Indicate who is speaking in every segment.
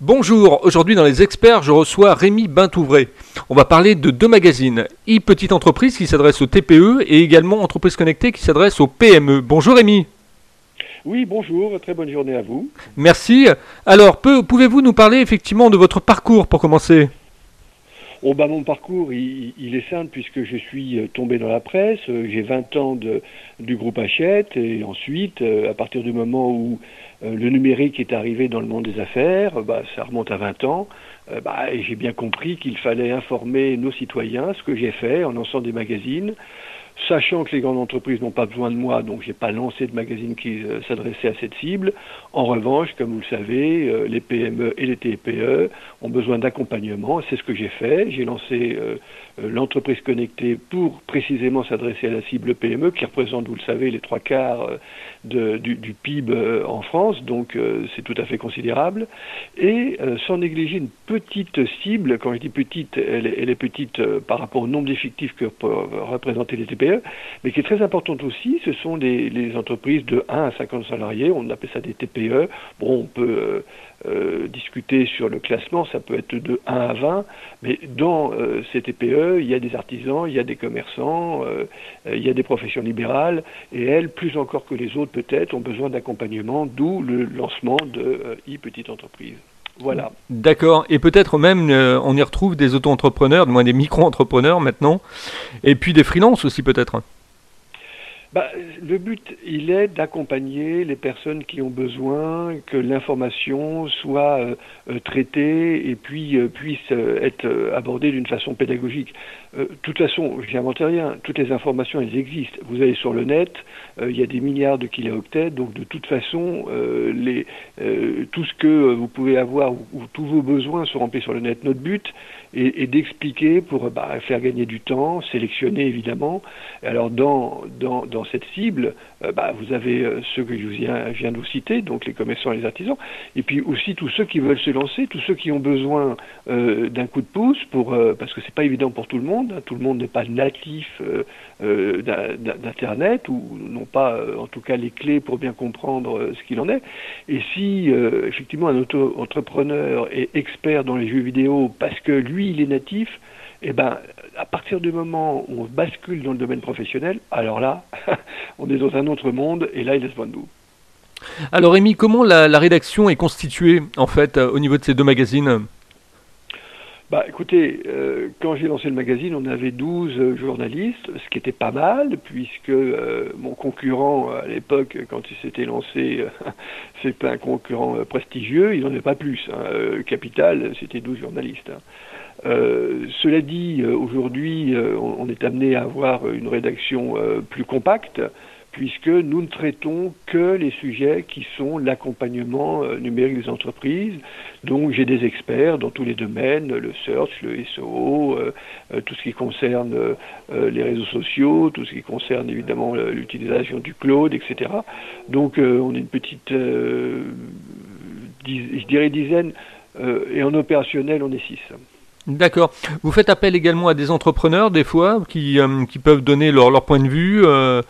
Speaker 1: Bonjour, aujourd'hui dans les experts, je reçois Rémi Bintouvré. On va parler de deux magazines, e-petite entreprise qui s'adresse aux TPE et également entreprise connectée qui s'adresse aux PME. Bonjour Rémi.
Speaker 2: Oui, bonjour, très bonne journée à vous.
Speaker 1: Merci. Alors, pouvez-vous nous parler effectivement de votre parcours pour commencer?
Speaker 2: Oh bah mon parcours, il, est simple puisque je suis euh, tombé dans la presse. Euh, j'ai 20 ans du groupe Hachette et ensuite, euh, à partir du moment où le numérique est arrivé dans le monde des affaires, bah, ça remonte à 20 ans, bah, j'ai bien compris qu'il fallait informer nos citoyens, ce que j'ai fait en lançant des magazines sachant que les grandes entreprises n'ont pas besoin de moi, donc j'ai pas lancé de magazine qui euh, s'adressait à cette cible. En revanche, comme vous le savez, euh, les PME et les TPE ont besoin d'accompagnement. C'est ce que j'ai fait. J'ai lancé euh, l'entreprise connectée pour précisément s'adresser à la cible PME, qui représente, vous le savez, les trois quarts du, du, PIB en France, donc c'est tout à fait considérable. Et sans négliger une petite cible, quand je dis petite, elle, est petite par rapport au nombre d'effectifs que peuvent représenter les TPE mais qui est très importante aussi, ce sont les, entreprises de 1 à 50 salariés, on appelle ça des TPE. Bon, on peut euh, euh, discuter sur le classement, ça peut être de 1 à 20, mais dans euh, ces TPE, il y a des artisans, il y a des commerçants, il y a des professions libérales, et elles, plus encore que les autres peut-être, ont besoin d'accompagnement, d'où le lancement de e-petite entreprise. Voilà.
Speaker 1: D'accord. Et peut-être même, euh, on y retrouve des auto-entrepreneurs, du moins des micro-entrepreneurs maintenant, et puis des freelances aussi peut-être.
Speaker 2: Bah, le but, il est d'accompagner les personnes qui ont besoin que l'information soit euh, euh, traitée et puis puisse être abordée d'une façon pédagogique. De toute façon, je n'invente rien. Toutes les informations, elles existent. Vous allez sur le net, il y a des milliards de kilooctets, donc de toute façon, les, tout ce que vous pouvez avoir ou, tous vos besoins sont remplis sur le net. Notre but est, d'expliquer pour bah, faire gagner du temps, sélectionner évidemment. Alors dans, dans, dans cette cible, euh, bah, vous avez euh, ceux que je viens, de vous citer, donc les commerçants et les artisans, et puis aussi tous ceux qui veulent se lancer, tous ceux qui ont besoin euh, d'un coup de pouce, pour, parce que c'est pas évident pour tout le monde, hein. tout le monde n'est pas natif d'Internet, ou n'ont pas en tout cas les clés pour bien comprendre ce qu'il en est. Et si effectivement un auto-entrepreneur est expert dans les jeux vidéo parce que lui il est natif, eh ben, à partir du moment où on bascule dans le domaine professionnel, alors là, on est dans un autre monde et là, il est besoin de nous.
Speaker 1: Alors, Rémi, comment la, rédaction est constituée, en fait, euh, au niveau de ces deux magazines?
Speaker 2: Bah, écoutez, euh, quand j'ai lancé le magazine, on avait 12 journalistes, ce qui était pas mal, puisque euh, mon concurrent à l'époque, quand il s'était lancé, c'était un concurrent prestigieux, il n'en avait pas plus. Hein. Capital, c'était 12 journalistes. Hein. Euh, cela dit, euh, aujourd'hui, euh, on, est amené à avoir une rédaction plus compacte, puisque nous ne traitons que les sujets qui sont l'accompagnement numérique des entreprises. Donc j'ai des experts dans tous les domaines, le search, le SEO, tout ce qui concerne les réseaux sociaux, tout ce qui concerne évidemment l'utilisation du cloud, etc. Donc on est une petite, je dirais dizaine, et en opérationnel on est six.
Speaker 1: D'accord. Vous faites appel également à des entrepreneurs, des fois, qui, euh, qui peuvent donner leur, leur, point de vue euh,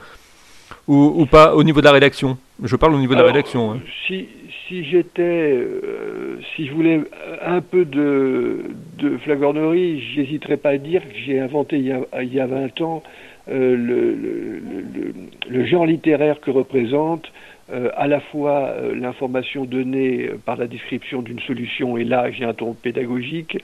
Speaker 1: ou, ou, pas au niveau de la rédaction? Je parle au niveau de la rédaction. Hein.
Speaker 2: Si, si j'étais, euh, si je voulais un peu de, de flagornerie, j'hésiterais pas à dire que j'ai inventé il y, a, il y a 20 ans le, le, le, le, genre littéraire que représente à la fois l'information donnée par la description d'une solution, et là j'ai un ton pédagogique,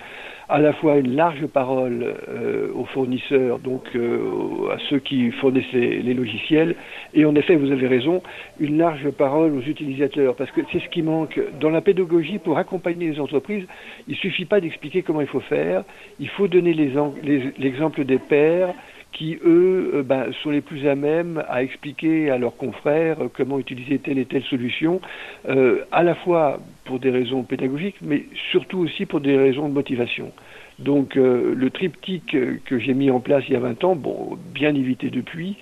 Speaker 2: à la fois une large parole euh, aux fournisseurs, donc euh, à ceux qui fournissent les, logiciels, et en effet, vous avez raison, une large parole aux utilisateurs, parce que c'est ce qui manque dans la pédagogie pour accompagner les entreprises. Il ne suffit pas d'expliquer comment il faut faire, il faut donner l'exemple des pairs qui, eux, euh, ben, sont les plus à même à expliquer à leurs confrères comment utiliser telle et telle solution, à la fois pour des raisons pédagogiques, mais surtout aussi pour des raisons de motivation. Donc euh, le triptyque que j'ai mis en place il y a 20 ans, bon, bien évité depuis,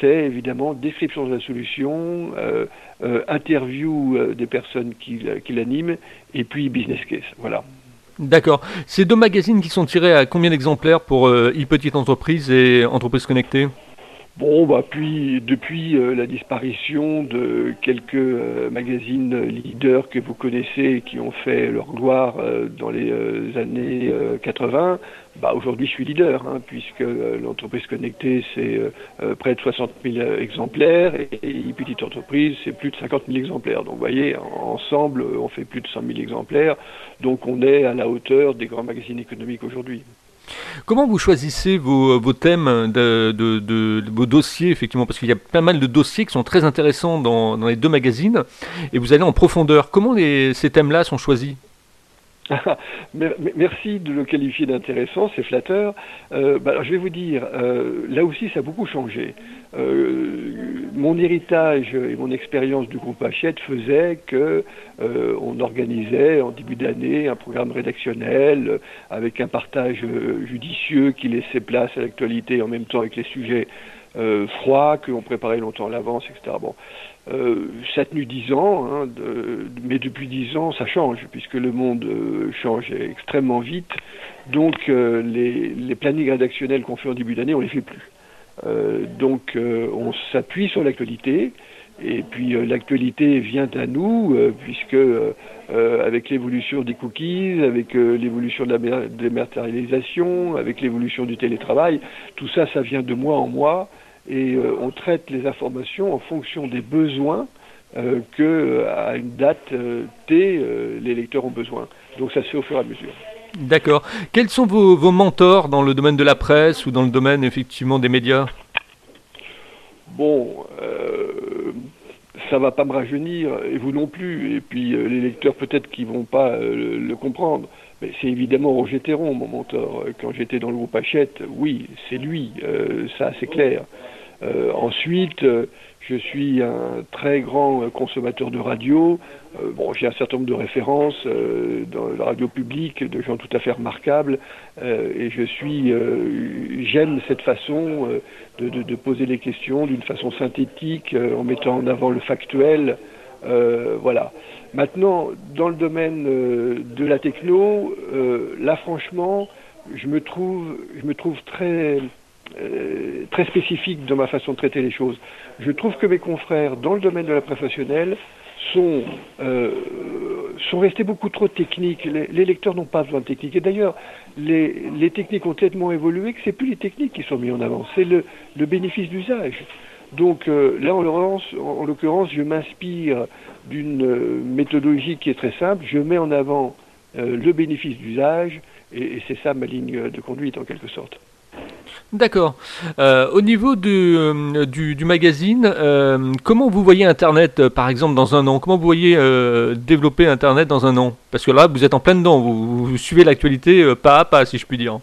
Speaker 2: c'est évidemment description de la solution, euh, euh, interview des personnes qui, qui l'animent, et puis business case. Voilà.
Speaker 1: D'accord. Ces deux magazines qui sont tirés à combien d'exemplaires pour e-petite entreprise et entreprise connectée?
Speaker 2: Bon, bah puis depuis euh, la disparition de quelques euh, magazines leaders que vous connaissez qui ont fait leur gloire euh, dans les années 80, bah aujourd'hui je suis leader hein, puisque l'entreprise connectée c'est près de 60 000 exemplaires et, et petite entreprise c'est plus de 50 000 exemplaires. Donc vous voyez, ensemble on fait plus de 100 000 exemplaires, donc on est à la hauteur des grands magazines économiques aujourd'hui.
Speaker 1: Comment vous choisissez vos, thèmes, de, vos dossiers, effectivement? Parce qu'il y a pas mal de dossiers qui sont très intéressants dans, les deux magazines, et vous allez en profondeur. Comment ces thèmes-là sont choisis?
Speaker 2: Merci de le qualifier d'intéressant, c'est flatteur. Euh, bah, je vais vous dire, euh, là aussi ça a beaucoup changé. Euh, mon héritage et mon expérience du groupe Hachette faisait que on organisait en début d'année un programme rédactionnel avec un partage judicieux qui laissait place à l'actualité en même temps avec les sujets froids que l'on préparait longtemps à l'avance, etc. Euh, ça a tenu dix ans, hein, mais depuis dix ans, ça change, puisque le monde euh, change extrêmement vite. Donc, euh, les, les, plannings rédactionnels qu'on fait en début d'année, on les fait plus. donc, on s'appuie sur l'actualité, et puis l'actualité vient à nous, puisque avec l'évolution des cookies, avec l'évolution de la dématérialisation, avec l'évolution du télétravail, tout ça, ça vient de mois en mois et euh, on traite les informations en fonction des besoins euh, que euh, à une date T les lecteurs ont besoin. Donc ça se fait au fur et à mesure.
Speaker 1: D'accord. Quels sont vos, vos, mentors dans le domaine de la presse ou dans le domaine effectivement des médias?
Speaker 2: Bon, ça va pas me rajeunir et vous non plus. Et puis les lecteurs peut-être qui vont pas le, comprendre. Mais c'est évidemment Roger Théron, mon mentor. Quand j'étais dans le groupe Hachette, oui, c'est lui, ça c'est clair. Euh, ensuite, euh, je suis un très grand euh, consommateur de radio. bon, j'ai un certain nombre de références dans la radio publique, de gens tout à fait remarquables, et je suis, j'aime cette façon de, de, de, poser les questions d'une façon synthétique, en mettant en avant le factuel. voilà. Maintenant, dans le domaine de la techno, là, franchement, je me trouve, je me trouve très euh, très spécifique dans ma façon de traiter les choses. Je trouve que mes confrères dans le domaine de la professionnelle sont, euh, sont restés beaucoup trop techniques. Les, lecteurs n'ont pas besoin de techniques. Et d'ailleurs, les, techniques ont tellement évolué que c'est plus les techniques qui sont mises en avant, c'est le, bénéfice d'usage. Donc euh, là, en l'occurrence, en, l'occurrence, je m'inspire d'une méthodologie qui est très simple. Je mets en avant le bénéfice d'usage, et c'est ça ma ligne de conduite en quelque sorte.
Speaker 1: D'accord. Euh, au niveau du, euh, du, magazine, euh, comment vous voyez Internet, par exemple, dans un an? Comment vous voyez développer Internet dans un an? Parce que là, vous êtes en plein dedans, vous, suivez l'actualité pas à pas, si je puis dire.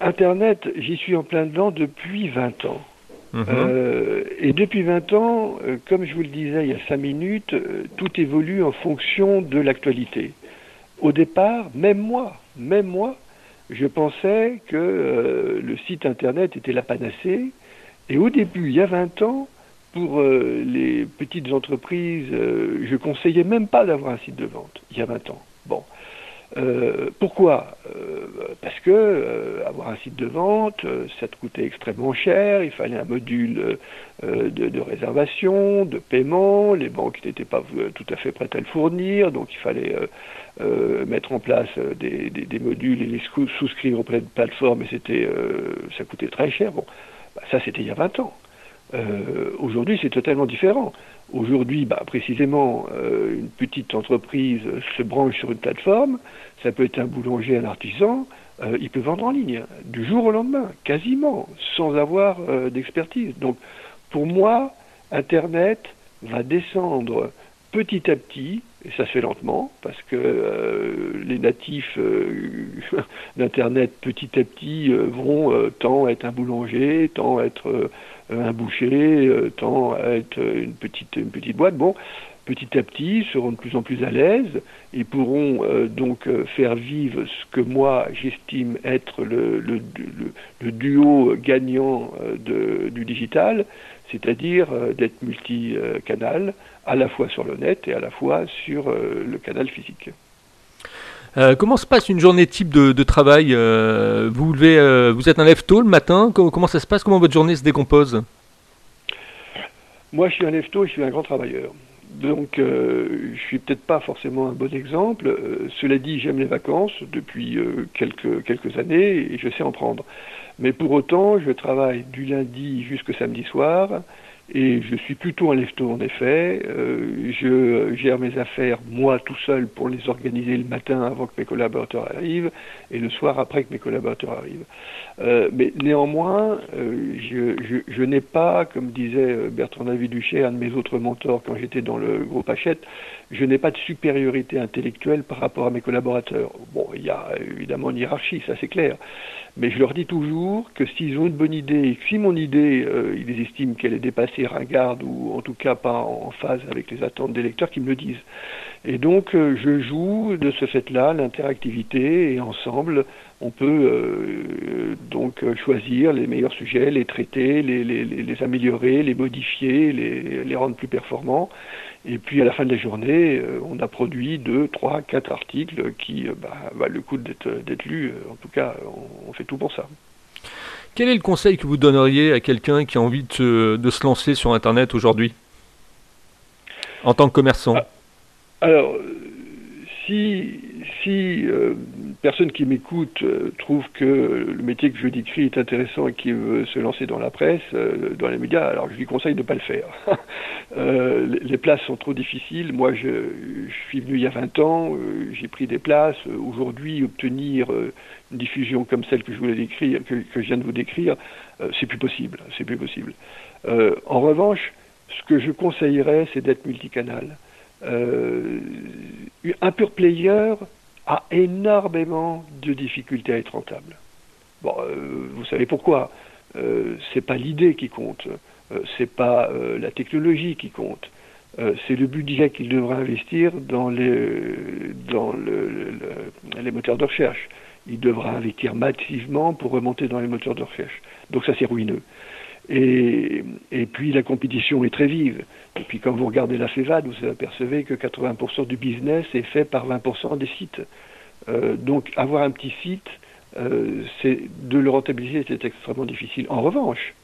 Speaker 2: Internet, j'y suis en plein dedans depuis 20 ans. Mhm. et depuis 20 ans, comme je vous le disais il y a 5 minutes, tout évolue en fonction de l'actualité. Au départ, même moi, même moi, je pensais que euh, le site internet était la panacée. Et au début, il y a 20 ans, pour euh, les petites entreprises, euh, je conseillais même pas d'avoir un site de vente, il y a 20 ans. Bon. pourquoi? Parce que avoir un site de vente, ça te coûtait extrêmement cher, il fallait un module de, réservation, de paiement, les banques n'étaient pas tout à fait prêtes à le fournir, donc il fallait euh, mettre en place euh, des, modules et les souscrire auprès de plateformes, et c'était, euh, ça coûtait très cher. Bon, bah, ça c'était il y a 20 ans. Aujourd'hui, c'est totalement différent. Aujourd'hui, bah, précisément, une petite entreprise se branche sur une plateforme, ça peut être un boulanger, un artisan, il peut vendre en ligne, du jour au lendemain, quasiment, sans avoir d'expertise. Donc, pour moi, Internet va descendre petit à petit, et ça se fait lentement, parce que euh, les natifs euh, d'Internet, petit à petit, euh, vont tant être un boulanger, tant être un boucher, tant être une petite, une petite boîte. Bon, petit à petit, seront de plus en plus à l'aise et pourront donc faire vivre ce que moi j'estime être le, duo gagnant du digital, c'est-à-dire d'être multicanal, à la fois sur le net et à la fois sur euh, le canal physique.
Speaker 1: Comment se passe une journée type de, travail vous, levez, vous êtes un lève tôt le matin comment, ça se passe Comment votre journée se décompose?
Speaker 2: Moi, je suis un lève tôt et je suis un grand travailleur. Donc, euh, je suis peut-être pas forcément un bon exemple. Euh, cela dit, j'aime les vacances depuis euh, quelques, quelques années et je sais en prendre. Mais pour autant, je travaille du lundi jusqu'au samedi soir et je suis plutôt un lève en effet. Euh, je gère mes affaires moi tout seul pour les organiser le matin avant que mes collaborateurs arrivent et le soir après que mes collaborateurs arrivent. Euh, mais néanmoins, euh, je, je, je n'ai pas, comme disait Bertrand David Duché, un de mes autres mentors quand j'étais dans le groupe Hachette, je n'ai pas de supériorité intellectuelle par rapport à mes collaborateurs. Bon, il y a évidemment une hiérarchie, ça c'est clair. Mais je leur dis toujours que s'ils ont une bonne idée, et que si mon idée, euh, ils estiment qu'elle est dépassée, ringarde, ou en tout cas pas en phase avec les attentes des lecteurs, qu'ils me le disent. Et donc, euh, je joue de ce fait-là l'interactivité, et ensemble, on peut euh, donc choisir les meilleurs sujets, les traiter, les, améliorer, les modifier, les, rendre plus performants. Et puis à la fin de la journée, euh, on a produit deux, trois, quatre articles qui euh, bah, valent le coup d'être lus. Euh, en tout cas, on, fait tout pour ça.
Speaker 1: Quel est le conseil que vous donneriez à quelqu'un qui a envie de, se lancer sur Internet aujourd'hui En tant que commerçant? Ah,
Speaker 2: Alors, si, si euh, personne qui m'écoute euh, trouve que le métier que je décris est intéressant et qui veut se lancer dans la presse, euh, dans les médias, alors je lui conseille de ne pas le faire. les places sont trop difficiles. Moi, je, suis venu il y a 20 ans, j'ai pris des places. Aujourd'hui, obtenir une diffusion comme celle que je voulais décrire, que, que je viens de vous décrire, c'est plus possible. C'est plus possible. en revanche, ce que je conseillerais, c'est d'être multicanal. Euh, un pur player a énormément de difficultés à être rentable. Bon, euh, vous savez pourquoi euh, C'est pas l'idée qui compte, c'est pas la technologie qui compte, c'est le budget qu'il devra investir dans les les moteurs de recherche. Il devra investir massivement pour remonter dans les moteurs de recherche. Donc ça c'est ruineux. Et, puis la compétition est très vive. Et puis quand vous regardez la FEVAD, vous apercevez que 80% du business est fait par 20% des sites. Euh, donc avoir un petit site, euh, c'est de le rentabiliser, c'est extrêmement difficile. En revanche,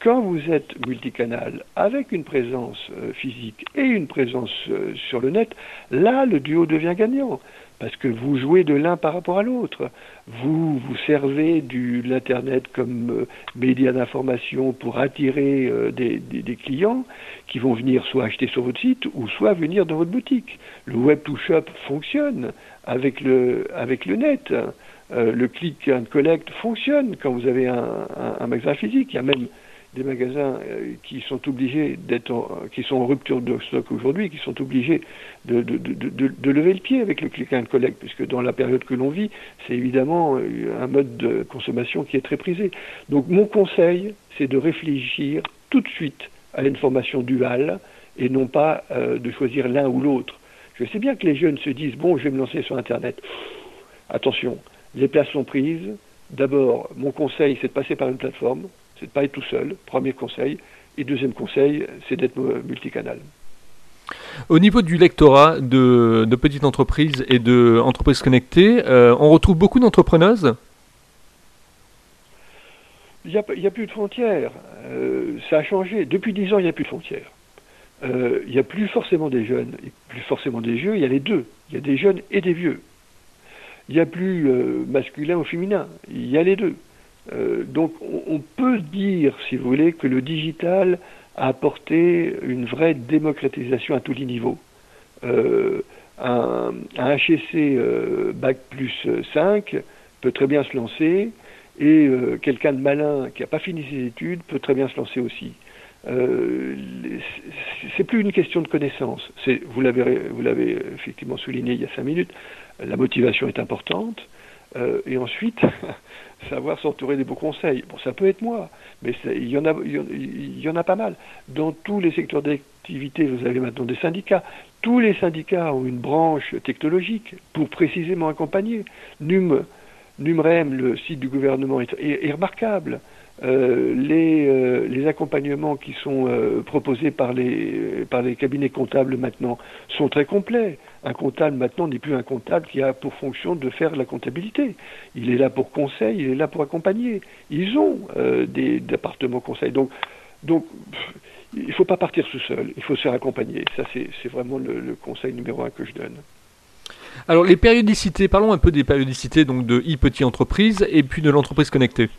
Speaker 2: quand vous êtes multicanal avec une présence euh, physique et une présence sur le net, là le duo devient gagnant parce que vous jouez de l'un par rapport à l'autre. Vous vous servez de l'Internet comme euh, média d'information pour attirer euh, des, clients qui vont venir soit acheter sur votre site ou soit venir dans votre boutique. Le web to shop fonctionne avec le, avec le net. Euh, le click and collect fonctionne quand vous avez un, un magasin physique. Il y a même des magasins euh, qui sont obligés d'être, qui sont en rupture de stock aujourd'hui, qui sont obligés de, lever le pied avec le click and collect, puisque dans la période que l'on vit, c'est évidemment euh, un mode de consommation qui est très prisé. Donc mon conseil, c'est de réfléchir tout de suite à une formation duale et non pas euh, de choisir l'un ou l'autre. Je sais bien que les jeunes se disent bon, je vais me lancer sur Internet. Attention, les places sont prises. D'abord, mon conseil, c'est de passer par une plateforme c'est de ne pas être tout seul, premier conseil. Et deuxième conseil, c'est d'être multicanal.
Speaker 1: Au niveau du lectorat de, de petites entreprises et d'entreprises connectées, euh, on retrouve beaucoup d'entrepreneuses?
Speaker 2: Il n'y a, a, plus de frontières. Euh, ça a changé. Depuis dix ans, il n'y a plus de frontières. Euh, il n'y a plus forcément des jeunes, et plus forcément des vieux, il y a les deux. Il y a des jeunes et des vieux. Il n'y a plus euh, masculin ou féminin, il y a les deux. Euh, donc on, peut dire, si vous voulez, que le digital a apporté une vraie démocratisation à tous les niveaux. Euh, un, un, HSC euh, Bac plus 5 peut très bien se lancer et quelqu'un de malin qui n'a pas fini ses études peut très bien se lancer aussi. Euh, c'est plus une question de connaissance. Vous l'avez effectivement souligné il y a cinq minutes. La motivation est importante. Et ensuite, savoir s'entourer des beaux conseils. Bon, ça peut être moi, mais il y, en a, pas mal. Dans tous les secteurs d'activité, vous avez maintenant des syndicats. Tous les syndicats ont une branche technologique pour précisément accompagner. Num, Numrem, le site du gouvernement, est remarquable. Euh, les, euh, les, accompagnements qui sont euh, proposés par les, par les cabinets comptables maintenant sont très complets. Un comptable maintenant n'est plus un comptable qui a pour fonction de faire la comptabilité. Il est là pour conseil, il est là pour accompagner. Ils ont des départements conseils. Donc, il ne faut pas partir tout seul, il faut se faire accompagner. Ça, c'est vraiment le, conseil numéro un que je donne.
Speaker 1: Alors les périodicités, parlons un peu des périodicités donc de e-petit entreprise et puis de l'entreprise connectée.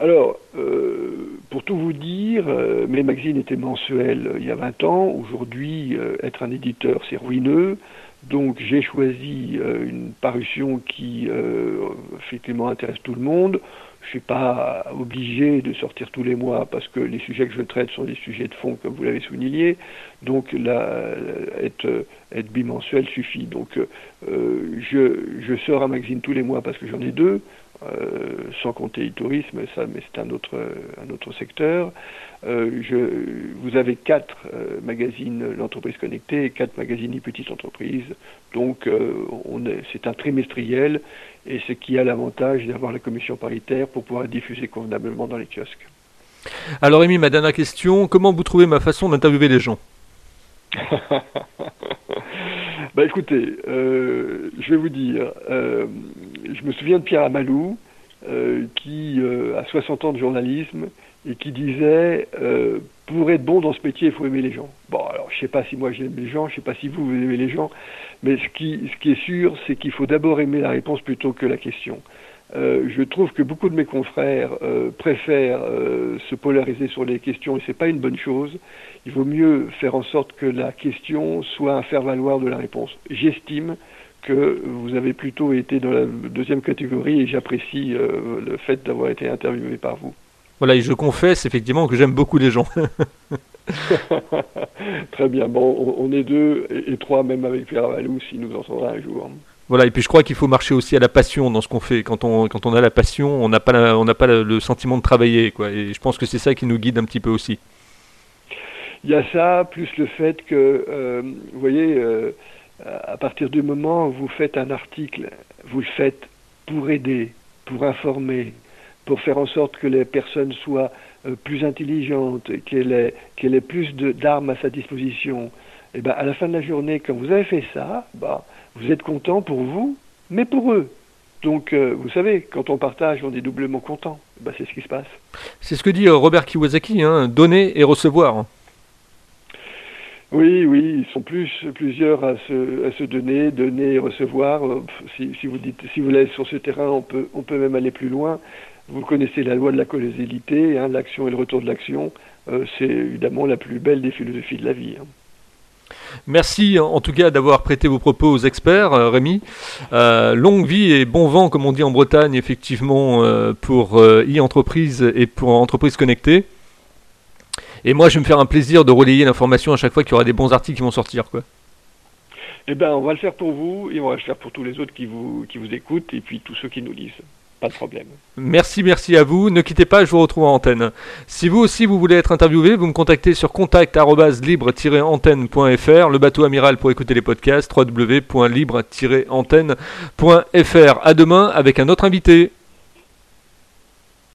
Speaker 2: Alors, euh, pour tout vous dire, euh, mes magazines étaient mensuels euh, il y a 20 ans. Aujourd'hui, être un éditeur, c'est ruineux. Donc, j'ai choisi une parution qui, effectivement, intéresse tout le monde. Je ne suis pas obligé de sortir tous les mois parce que les sujets que je traite sont des sujets de fond, comme vous l'avez souligné. Donc, là, être, être bimensuel suffit. Donc, je, je sors un magazine tous les mois parce que j'en ai deux. Euh, sans compter le tourisme, ça, mais c'est un autre, un autre secteur. Euh, vous avez quatre euh, magazines l'entreprise connectée et quatre magazines les petites entreprises. Donc on est, c'est un trimestriel et ce qui a l'avantage d'avoir la commission paritaire pour pouvoir diffuser convenablement dans les kiosques.
Speaker 1: Alors Rémi, ma dernière question, comment vous trouvez ma façon d'interviewer les gens?
Speaker 2: Bah écoutez, euh, je vais vous dire, euh, je me souviens de Pierre Amalou, euh, qui a 60 ans de journalisme et qui disait pour être bon dans ce métier, il faut aimer les gens. Bon, alors je sais pas si moi j'aime les gens, je sais pas si vous, vous aimez les gens, mais ce qui est sûr, c'est qu'il faut d'abord aimer la réponse plutôt que la question. Euh, je trouve que beaucoup de mes confrères euh, préfèrent euh, se polariser sur les questions et c'est pas une bonne chose. Il vaut mieux faire en sorte que la question soit un faire-valoir de la réponse. J'estime que vous avez plutôt été dans la deuxième catégorie et j'apprécie le fait d'avoir été interviewé par vous.
Speaker 1: Voilà, et je confesse effectivement que j'aime beaucoup les gens.
Speaker 2: Très bien. Bon, on est deux et trois, même avec Pierre Valou, s'il nous entendra un jour.
Speaker 1: Voilà, et puis je crois qu'il faut marcher aussi à la passion dans ce qu'on fait. Quand on, a la passion, on n'a pas, on n'a pas le sentiment de travailler. Quoi. Et je pense que c'est ça qui nous guide un petit peu aussi.
Speaker 2: Il y a ça, plus le fait que, euh, vous voyez, euh, à partir du moment où vous faites un article, vous le faites pour aider, pour informer, pour faire en sorte que les personnes soient euh, plus intelligentes, qu'elle ait, qu'elle ait plus d'armes à sa disposition. Et ben, à la fin de la journée, quand vous avez fait ça, bah, vous êtes content pour vous, mais pour eux. Donc, euh, vous savez, quand on partage, on est doublement content. Bah, c'est ce qui se passe.
Speaker 1: C'est ce que dit euh, Robert Kiyosaki, hein, donner et recevoir.
Speaker 2: Oui, oui, ils sont plus plusieurs à se, à se donner, donner et recevoir. Euh, si, si, vous dites, si vous l'êtes sur ce terrain, on peut, on peut même aller plus loin. Vous connaissez la loi de la causalité, hein, l'action et le retour de l'action. c'est évidemment la plus belle des philosophies de la vie. Hein.
Speaker 1: Merci en tout cas d'avoir prêté vos propos aux experts, euh, Rémi. Euh, longue vie et bon vent, comme on dit en Bretagne, effectivement, euh, pour e-entreprise et pour entreprise connectée. Et moi, je vais me faire un plaisir de relayer l'information à chaque fois qu'il y aura des bons articles qui vont sortir.
Speaker 2: Eh bien, on va le faire pour vous et on va le faire pour tous les autres qui vous, qui vous écoutent et puis tous ceux qui nous lisent. Pas de problème.
Speaker 1: Merci, merci à vous. Ne quittez pas, je vous retrouve en antenne. Si vous aussi vous voulez être interviewé, vous me contactez sur contact-libre-antenne.fr, le bateau amiral pour écouter les podcasts, www.libre-antenne.fr. À demain avec un autre invité.